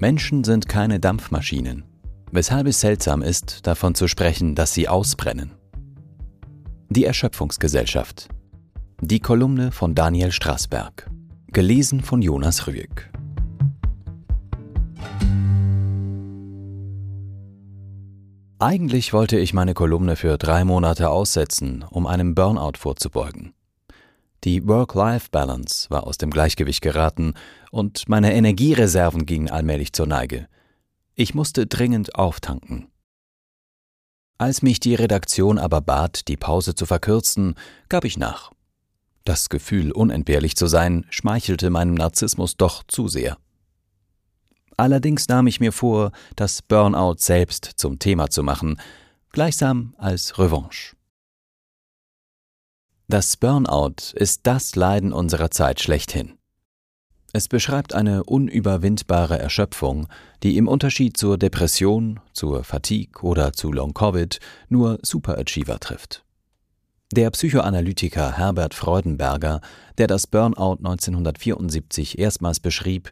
Menschen sind keine Dampfmaschinen, weshalb es seltsam ist, davon zu sprechen, dass sie ausbrennen. Die Erschöpfungsgesellschaft. Die Kolumne von Daniel Straßberg. Gelesen von Jonas Rüegg. Eigentlich wollte ich meine Kolumne für drei Monate aussetzen, um einem Burnout vorzubeugen. Die Work-Life-Balance war aus dem Gleichgewicht geraten und meine Energiereserven gingen allmählich zur Neige. Ich musste dringend auftanken. Als mich die Redaktion aber bat, die Pause zu verkürzen, gab ich nach. Das Gefühl, unentbehrlich zu sein, schmeichelte meinem Narzissmus doch zu sehr. Allerdings nahm ich mir vor, das Burnout selbst zum Thema zu machen, gleichsam als Revanche. Das Burnout ist das Leiden unserer Zeit schlechthin. Es beschreibt eine unüberwindbare Erschöpfung, die im Unterschied zur Depression, zur Fatigue oder zu Long-Covid nur Superachiever trifft. Der Psychoanalytiker Herbert Freudenberger, der das Burnout 1974 erstmals beschrieb,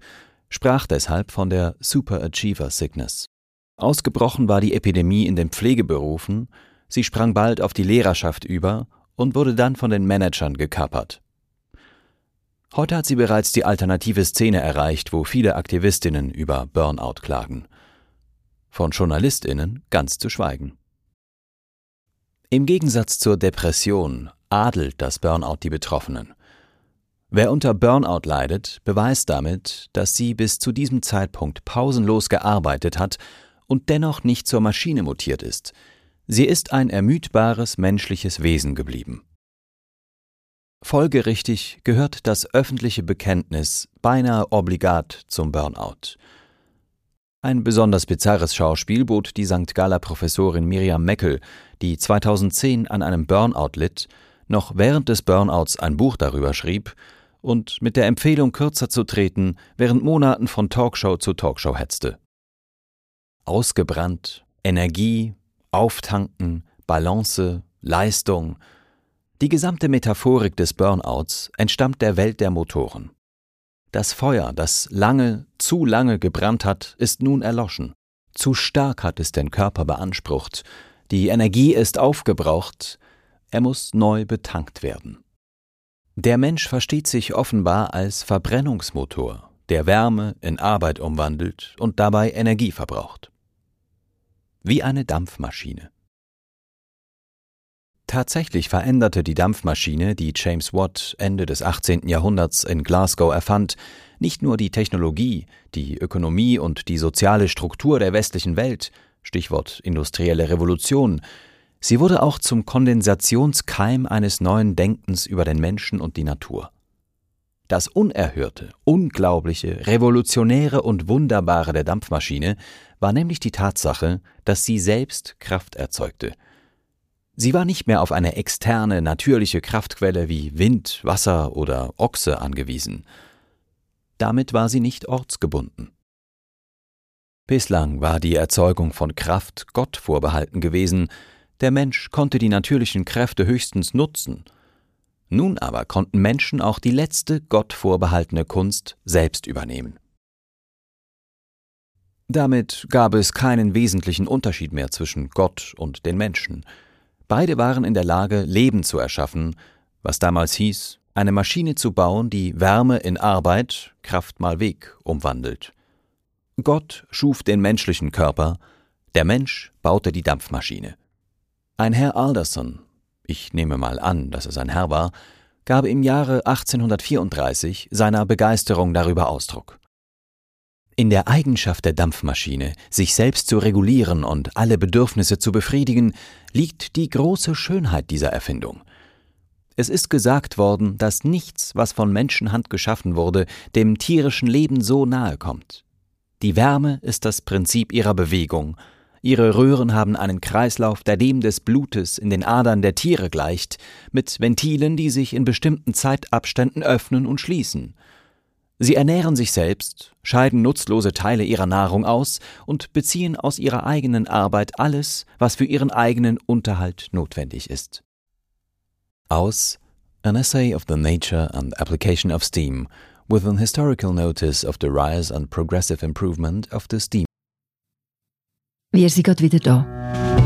sprach deshalb von der Superachiever Sickness. Ausgebrochen war die Epidemie in den Pflegeberufen, sie sprang bald auf die Lehrerschaft über und wurde dann von den Managern gekapert. Heute hat sie bereits die alternative Szene erreicht, wo viele Aktivistinnen über Burnout klagen. Von Journalistinnen ganz zu schweigen. Im Gegensatz zur Depression adelt das Burnout die Betroffenen. Wer unter Burnout leidet, beweist damit, dass sie bis zu diesem Zeitpunkt pausenlos gearbeitet hat und dennoch nicht zur Maschine mutiert ist, Sie ist ein ermüdbares menschliches Wesen geblieben. Folgerichtig gehört das öffentliche Bekenntnis beinahe obligat zum Burnout. Ein besonders bizarres Schauspiel bot die St. Galler Professorin Miriam Meckel, die 2010 an einem Burnout litt, noch während des Burnouts ein Buch darüber schrieb und mit der Empfehlung kürzer zu treten, während Monaten von Talkshow zu Talkshow hetzte. Ausgebrannt, Energie, Auftanken, Balance, Leistung. Die gesamte Metaphorik des Burnouts entstammt der Welt der Motoren. Das Feuer, das lange, zu lange gebrannt hat, ist nun erloschen. Zu stark hat es den Körper beansprucht. Die Energie ist aufgebraucht. Er muss neu betankt werden. Der Mensch versteht sich offenbar als Verbrennungsmotor, der Wärme in Arbeit umwandelt und dabei Energie verbraucht wie eine Dampfmaschine. Tatsächlich veränderte die Dampfmaschine, die James Watt Ende des 18. Jahrhunderts in Glasgow erfand, nicht nur die Technologie, die Ökonomie und die soziale Struktur der westlichen Welt, Stichwort industrielle Revolution, sie wurde auch zum Kondensationskeim eines neuen Denkens über den Menschen und die Natur. Das Unerhörte, Unglaubliche, Revolutionäre und Wunderbare der Dampfmaschine war nämlich die Tatsache, dass sie selbst Kraft erzeugte. Sie war nicht mehr auf eine externe, natürliche Kraftquelle wie Wind, Wasser oder Ochse angewiesen. Damit war sie nicht ortsgebunden. Bislang war die Erzeugung von Kraft Gott vorbehalten gewesen, der Mensch konnte die natürlichen Kräfte höchstens nutzen – nun aber konnten Menschen auch die letzte Gott vorbehaltene Kunst selbst übernehmen. Damit gab es keinen wesentlichen Unterschied mehr zwischen Gott und den Menschen. Beide waren in der Lage, Leben zu erschaffen, was damals hieß, eine Maschine zu bauen, die Wärme in Arbeit, Kraft mal Weg umwandelt. Gott schuf den menschlichen Körper, der Mensch baute die Dampfmaschine. Ein Herr Alderson, ich nehme mal an, dass es ein Herr war, gab im Jahre 1834 seiner Begeisterung darüber Ausdruck. In der Eigenschaft der Dampfmaschine, sich selbst zu regulieren und alle Bedürfnisse zu befriedigen, liegt die große Schönheit dieser Erfindung. Es ist gesagt worden, dass nichts, was von Menschenhand geschaffen wurde, dem tierischen Leben so nahe kommt. Die Wärme ist das Prinzip ihrer Bewegung. Ihre Röhren haben einen Kreislauf, der dem des Blutes in den Adern der Tiere gleicht, mit Ventilen, die sich in bestimmten Zeitabständen öffnen und schließen. Sie ernähren sich selbst, scheiden nutzlose Teile ihrer Nahrung aus und beziehen aus ihrer eigenen Arbeit alles, was für ihren eigenen Unterhalt notwendig ist. Aus An Essay of the Nature and Application of Steam with an historical notice of the rise and progressive improvement of the steam. Wir sind gerade wieder da.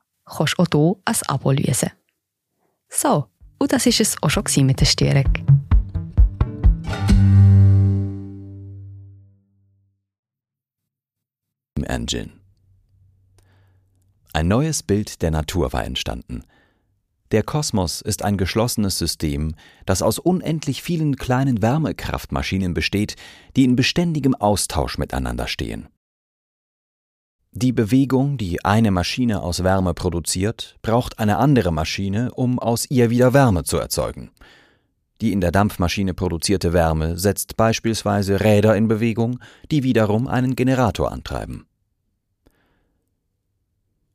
kannst du auch hier ein Abo lösen. So, und das war es auch schon mit der Störung. Engine. Ein neues Bild der Natur war entstanden. Der Kosmos ist ein geschlossenes System, das aus unendlich vielen kleinen Wärmekraftmaschinen besteht, die in beständigem Austausch miteinander stehen. Die Bewegung, die eine Maschine aus Wärme produziert, braucht eine andere Maschine, um aus ihr wieder Wärme zu erzeugen. Die in der Dampfmaschine produzierte Wärme setzt beispielsweise Räder in Bewegung, die wiederum einen Generator antreiben.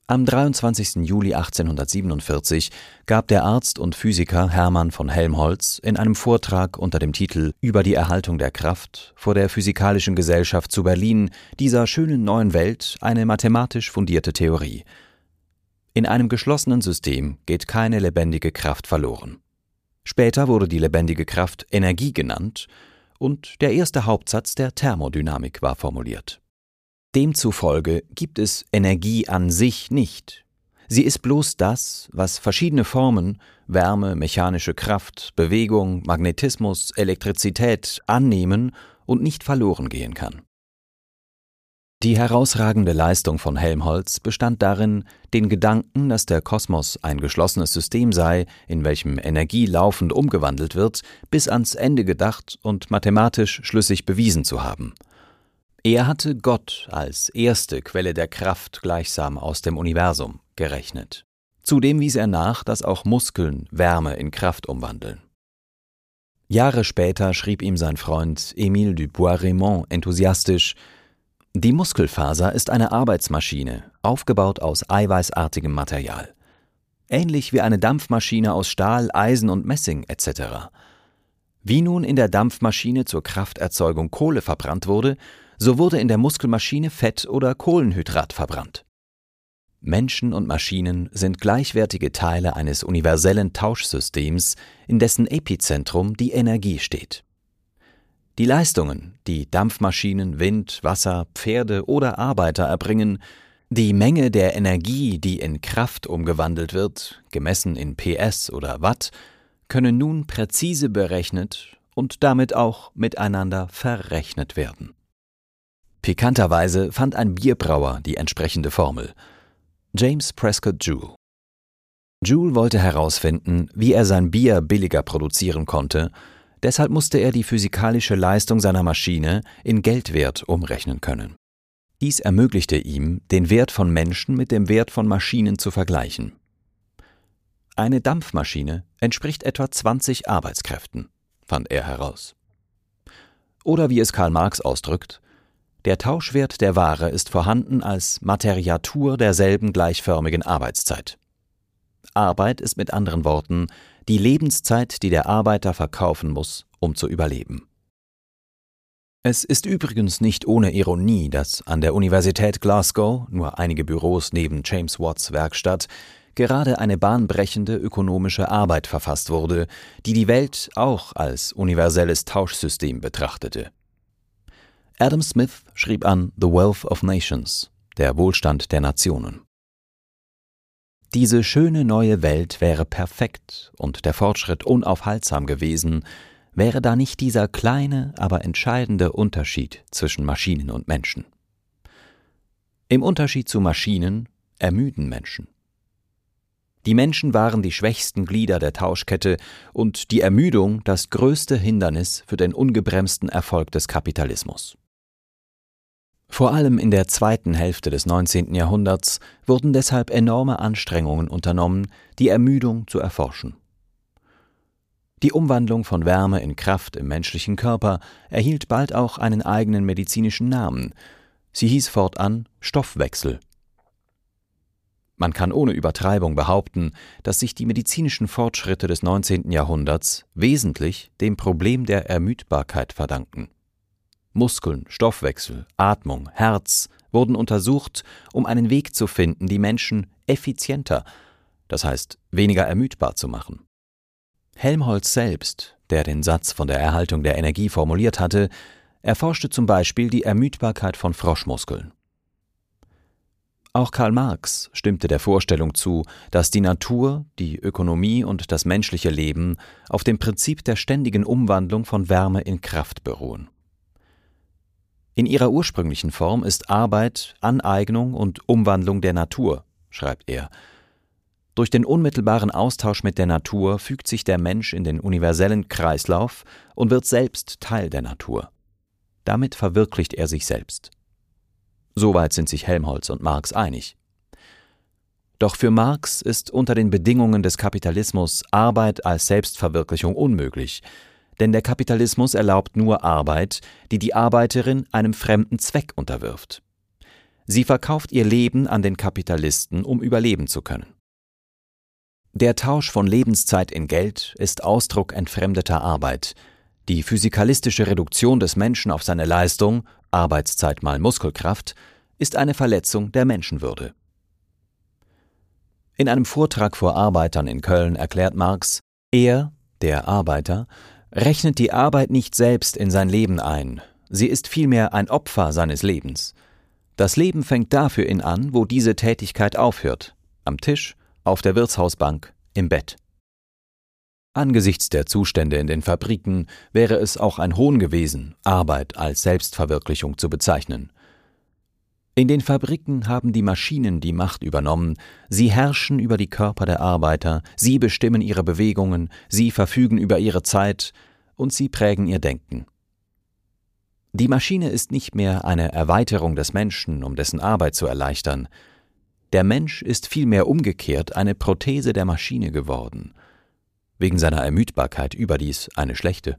Am 23. Juli 1847 gab der Arzt und Physiker Hermann von Helmholtz in einem Vortrag unter dem Titel Über die Erhaltung der Kraft vor der Physikalischen Gesellschaft zu Berlin dieser schönen neuen Welt eine mathematisch fundierte Theorie. In einem geschlossenen System geht keine lebendige Kraft verloren. Später wurde die lebendige Kraft Energie genannt und der erste Hauptsatz der Thermodynamik war formuliert Demzufolge gibt es Energie an sich nicht. Sie ist bloß das, was verschiedene Formen Wärme, mechanische Kraft, Bewegung, Magnetismus, Elektrizität annehmen und nicht verloren gehen kann. Die herausragende Leistung von Helmholtz bestand darin, den Gedanken, dass der Kosmos ein geschlossenes System sei, in welchem Energie laufend umgewandelt wird, bis ans Ende gedacht und mathematisch schlüssig bewiesen zu haben – er hatte Gott als erste Quelle der Kraft gleichsam aus dem Universum gerechnet. Zudem wies er nach, dass auch Muskeln Wärme in Kraft umwandeln. Jahre später schrieb ihm sein Freund Émile Dubois-Raymond enthusiastisch Die Muskelfaser ist eine Arbeitsmaschine, aufgebaut aus eiweißartigem Material. Ähnlich wie eine Dampfmaschine aus Stahl, Eisen und Messing etc. Wie nun in der Dampfmaschine zur Krafterzeugung Kohle verbrannt wurde, so wurde in der Muskelmaschine Fett oder Kohlenhydrat verbrannt. Menschen und Maschinen sind gleichwertige Teile eines universellen Tauschsystems, in dessen Epizentrum die Energie steht. Die Leistungen, die Dampfmaschinen, Wind, Wasser, Pferde oder Arbeiter erbringen, die Menge der Energie, die in Kraft umgewandelt wird, gemessen in PS oder Watt, können nun präzise berechnet und damit auch miteinander verrechnet werden. Pikanterweise fand ein Bierbrauer die entsprechende Formel. James Prescott Joule. Joule wollte herausfinden, wie er sein Bier billiger produzieren konnte, deshalb musste er die physikalische Leistung seiner Maschine in Geldwert umrechnen können. Dies ermöglichte ihm, den Wert von Menschen mit dem Wert von Maschinen zu vergleichen. Eine Dampfmaschine entspricht etwa 20 Arbeitskräften, fand er heraus. Oder wie es Karl Marx ausdrückt, der Tauschwert der Ware ist vorhanden als Materiatur derselben gleichförmigen Arbeitszeit. Arbeit ist mit anderen Worten die Lebenszeit, die der Arbeiter verkaufen muss, um zu überleben. Es ist übrigens nicht ohne Ironie, dass an der Universität Glasgow, nur einige Büros neben James Watts Werkstatt, gerade eine bahnbrechende ökonomische Arbeit verfasst wurde, die die Welt auch als universelles Tauschsystem betrachtete. Adam Smith schrieb an The Wealth of Nations, der Wohlstand der Nationen. Diese schöne neue Welt wäre perfekt und der Fortschritt unaufhaltsam gewesen, wäre da nicht dieser kleine, aber entscheidende Unterschied zwischen Maschinen und Menschen. Im Unterschied zu Maschinen ermüden Menschen. Die Menschen waren die schwächsten Glieder der Tauschkette und die Ermüdung das größte Hindernis für den ungebremsten Erfolg des Kapitalismus. Vor allem in der zweiten Hälfte des 19. Jahrhunderts wurden deshalb enorme Anstrengungen unternommen, die Ermüdung zu erforschen. Die Umwandlung von Wärme in Kraft im menschlichen Körper erhielt bald auch einen eigenen medizinischen Namen. Sie hieß fortan Stoffwechsel man kann ohne Übertreibung behaupten, dass sich die medizinischen Fortschritte des 19. Jahrhunderts wesentlich dem Problem der Ermüdbarkeit verdanken. Muskeln, Stoffwechsel, Atmung, Herz wurden untersucht, um einen Weg zu finden, die Menschen effizienter, das heißt weniger ermüdbar zu machen. Helmholtz selbst, der den Satz von der Erhaltung der Energie formuliert hatte, erforschte zum Beispiel die Ermüdbarkeit von Froschmuskeln. Auch Karl Marx stimmte der Vorstellung zu, dass die Natur, die Ökonomie und das menschliche Leben auf dem Prinzip der ständigen Umwandlung von Wärme in Kraft beruhen. In ihrer ursprünglichen Form ist Arbeit Aneignung und Umwandlung der Natur, schreibt er. Durch den unmittelbaren Austausch mit der Natur fügt sich der Mensch in den universellen Kreislauf und wird selbst Teil der Natur. Damit verwirklicht er sich selbst. Soweit sind sich Helmholtz und Marx einig. Doch für Marx ist unter den Bedingungen des Kapitalismus Arbeit als Selbstverwirklichung unmöglich, denn der Kapitalismus erlaubt nur Arbeit, die die Arbeiterin einem fremden Zweck unterwirft. Sie verkauft ihr Leben an den Kapitalisten, um überleben zu können. Der Tausch von Lebenszeit in Geld ist Ausdruck entfremdeter Arbeit. Die physikalistische Reduktion des Menschen auf seine Leistung Arbeitszeit mal Muskelkraft, ist eine Verletzung der Menschenwürde. In einem Vortrag vor Arbeitern in Köln erklärt Marx, er, der Arbeiter, rechnet die Arbeit nicht selbst in sein Leben ein, sie ist vielmehr ein Opfer seines Lebens. Das Leben fängt da für ihn an, wo diese Tätigkeit aufhört, am Tisch, auf der Wirtshausbank, im Bett. Angesichts der Zustände in den Fabriken wäre es auch ein Hohn gewesen, Arbeit als Selbstverwirklichung zu bezeichnen. In den Fabriken haben die Maschinen die Macht übernommen, sie herrschen über die Körper der Arbeiter, sie bestimmen ihre Bewegungen, sie verfügen über ihre Zeit und sie prägen ihr Denken. Die Maschine ist nicht mehr eine Erweiterung des Menschen, um dessen Arbeit zu erleichtern. Der Mensch ist vielmehr umgekehrt eine Prothese der Maschine geworden – wegen seiner Ermüdbarkeit überdies eine schlechte.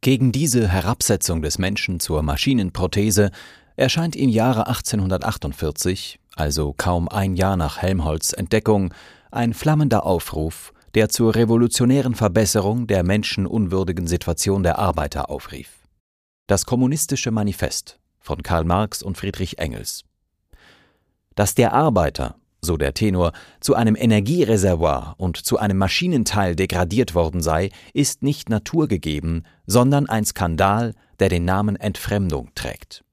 Gegen diese Herabsetzung des Menschen zur Maschinenprothese erscheint im Jahre 1848, also kaum ein Jahr nach Helmholtz Entdeckung, ein flammender Aufruf, der zur revolutionären Verbesserung der menschenunwürdigen Situation der Arbeiter aufrief. Das Kommunistische Manifest von Karl Marx und Friedrich Engels. Dass der Arbeiter so der Tenor, zu einem Energiereservoir und zu einem Maschinenteil degradiert worden sei, ist nicht naturgegeben, sondern ein Skandal, der den Namen Entfremdung trägt.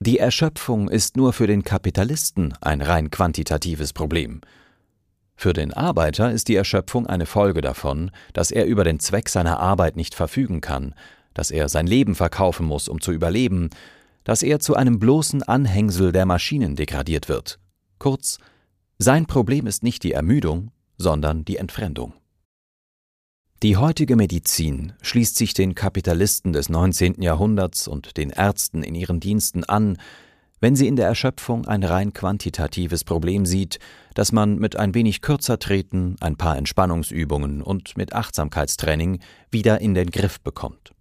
Die Erschöpfung ist nur für den Kapitalisten ein rein quantitatives Problem. Für den Arbeiter ist die Erschöpfung eine Folge davon, dass er über den Zweck seiner Arbeit nicht verfügen kann, dass er sein Leben verkaufen muss, um zu überleben, dass er zu einem bloßen Anhängsel der Maschinen degradiert wird. Kurz, sein Problem ist nicht die Ermüdung, sondern die Entfremdung. Die heutige Medizin schließt sich den Kapitalisten des 19. Jahrhunderts und den Ärzten in ihren Diensten an, wenn sie in der Erschöpfung ein rein quantitatives Problem sieht, das man mit ein wenig kürzer treten, ein paar Entspannungsübungen und mit Achtsamkeitstraining wieder in den Griff bekommt.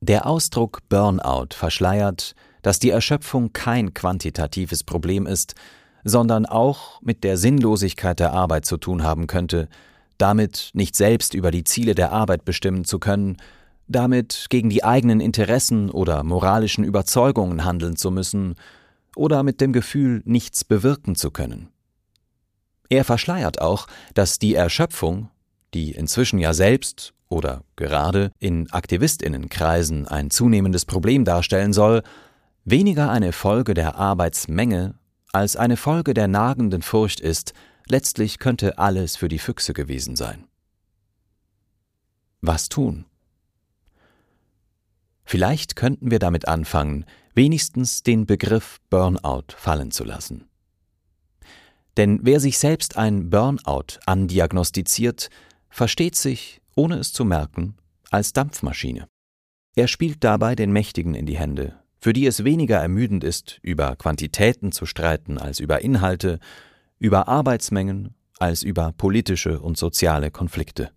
Der Ausdruck Burnout verschleiert, dass die Erschöpfung kein quantitatives Problem ist, sondern auch mit der Sinnlosigkeit der Arbeit zu tun haben könnte, damit nicht selbst über die Ziele der Arbeit bestimmen zu können, damit gegen die eigenen Interessen oder moralischen Überzeugungen handeln zu müssen oder mit dem Gefühl, nichts bewirken zu können. Er verschleiert auch, dass die Erschöpfung, die inzwischen ja selbst oder gerade in Aktivistinnenkreisen ein zunehmendes Problem darstellen soll, weniger eine Folge der Arbeitsmenge als eine Folge der nagenden Furcht ist, letztlich könnte alles für die Füchse gewesen sein. Was tun? Vielleicht könnten wir damit anfangen, wenigstens den Begriff Burnout fallen zu lassen. Denn wer sich selbst ein Burnout andiagnostiziert, versteht sich, ohne es zu merken, als Dampfmaschine. Er spielt dabei den Mächtigen in die Hände, für die es weniger ermüdend ist, über Quantitäten zu streiten als über Inhalte, über Arbeitsmengen als über politische und soziale Konflikte.